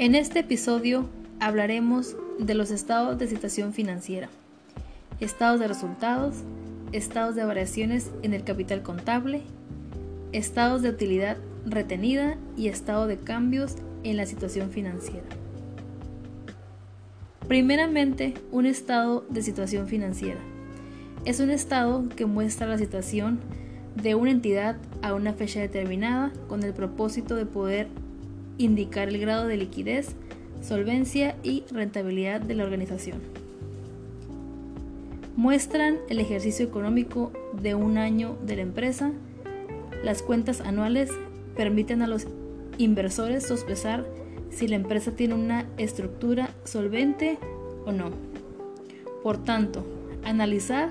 En este episodio hablaremos de los estados de situación financiera, estados de resultados, estados de variaciones en el capital contable, estados de utilidad retenida y estado de cambios en la situación financiera. Primeramente, un estado de situación financiera. Es un estado que muestra la situación de una entidad a una fecha determinada con el propósito de poder indicar el grado de liquidez, solvencia y rentabilidad de la organización. Muestran el ejercicio económico de un año de la empresa. Las cuentas anuales permiten a los inversores sospechar si la empresa tiene una estructura solvente o no. Por tanto, analizar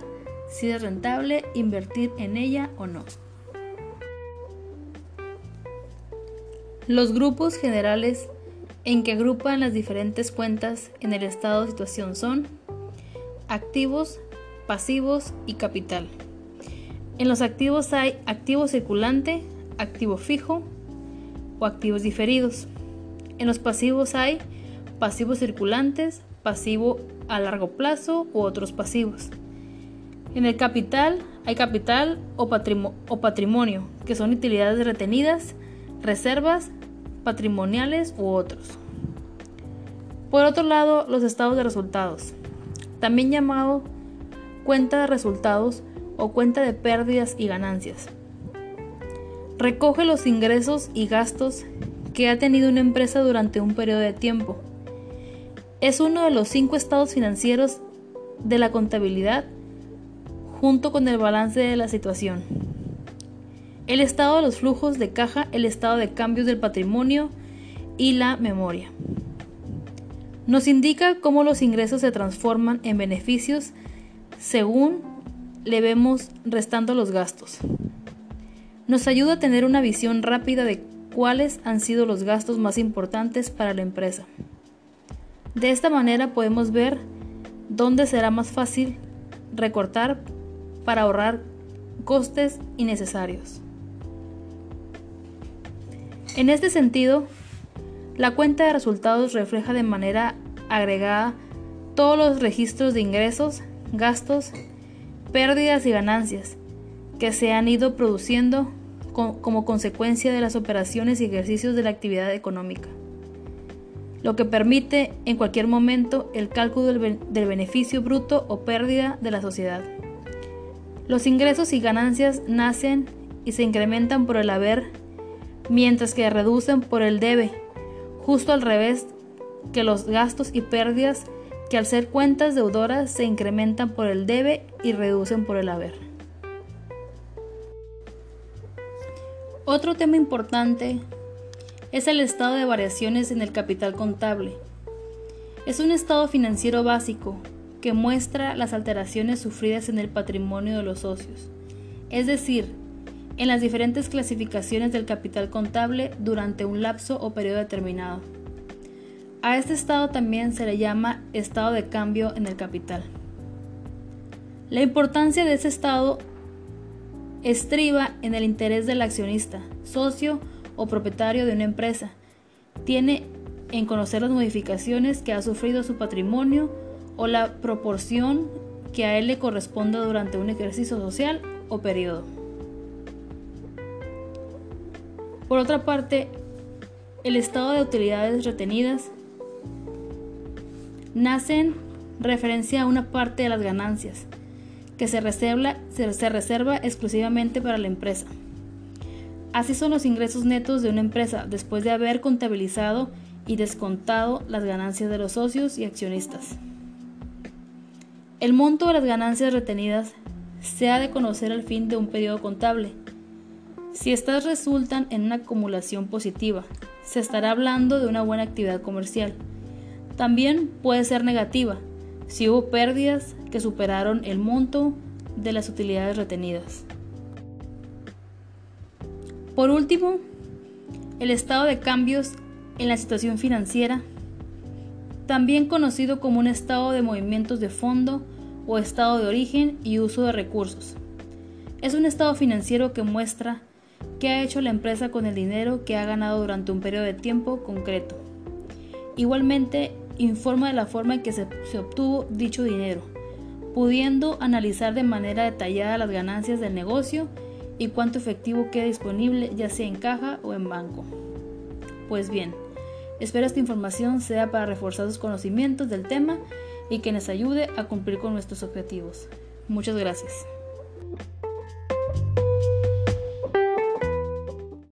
si es rentable invertir en ella o no. Los grupos generales en que agrupan las diferentes cuentas en el estado de situación son activos, pasivos y capital. En los activos hay activo circulante, activo fijo o activos diferidos. En los pasivos hay pasivos circulantes, pasivo a largo plazo u otros pasivos. En el capital hay capital o, patrimonio, que son utilidades retenidas, reservas, patrimoniales u otros. Por otro lado, los estados de resultados, también llamado cuenta de resultados o cuenta de pérdidas y ganancias. Recoge los ingresos y gastos que ha tenido una empresa durante un periodo de tiempo. Es uno de los cinco estados financieros de la contabilidad junto con el balance de la situación el estado de los flujos de caja, el estado de cambios del patrimonio y la memoria. Nos indica cómo los ingresos se transforman en beneficios según le vemos restando los gastos. Nos ayuda a tener una visión rápida de cuáles han sido los gastos más importantes para la empresa. De esta manera podemos ver dónde será más fácil recortar para ahorrar costes innecesarios. En este sentido, la cuenta de resultados refleja de manera agregada todos los registros de ingresos, gastos, pérdidas y ganancias que se han ido produciendo como consecuencia de las operaciones y ejercicios de la actividad económica, lo que permite en cualquier momento el cálculo del, beneficio bruto o pérdida de la sociedad. Los ingresos y ganancias nacen y se incrementan por el haber mientras que reducen por el debe, justo al revés que los gastos y pérdidas que al ser cuentas deudoras se incrementan por el debe y reducen por el haber. Otro tema importante es el estado de variaciones en el capital contable. Es un estado financiero básico que muestra las alteraciones sufridas en el patrimonio de los socios, es decir, en las diferentes clasificaciones del capital contable durante un lapso o periodo determinado. A este estado también se le llama estado de cambio en el capital. La importancia de ese estado estriba en el interés del accionista, socio o propietario de una empresa. Tiene en conocer las modificaciones que ha sufrido su patrimonio o la proporción que a él le corresponda durante un ejercicio social o periodo. Por otra parte, el estado de utilidades retenidas nace en referencia a una parte de las ganancias que se reserva, se reserva exclusivamente para la empresa. Así son los ingresos netos de una empresa después de haber contabilizado y descontado las ganancias de los socios y accionistas. El monto de las ganancias retenidas se ha de conocer al fin de un periodo contable si estas resultan en una acumulación positiva, se estará hablando de una buena actividad comercial. También puede ser negativa, si hubo pérdidas que superaron el monto de las utilidades retenidas. Por último, el estado de cambios en la situación financiera, también conocido como un estado de movimientos de fondo o estado de origen y uso de recursos. Es un estado financiero que muestra ¿Qué ha hecho la empresa con el dinero que ha ganado durante un periodo de tiempo concreto? Igualmente, informa de la forma en que se, obtuvo dicho dinero, pudiendo analizar de manera detallada las ganancias del negocio y cuánto efectivo queda disponible ya sea en caja o en banco. Pues bien, espero esta información sea para reforzar sus conocimientos del tema y que nos ayude a cumplir con nuestros objetivos. Muchas gracias.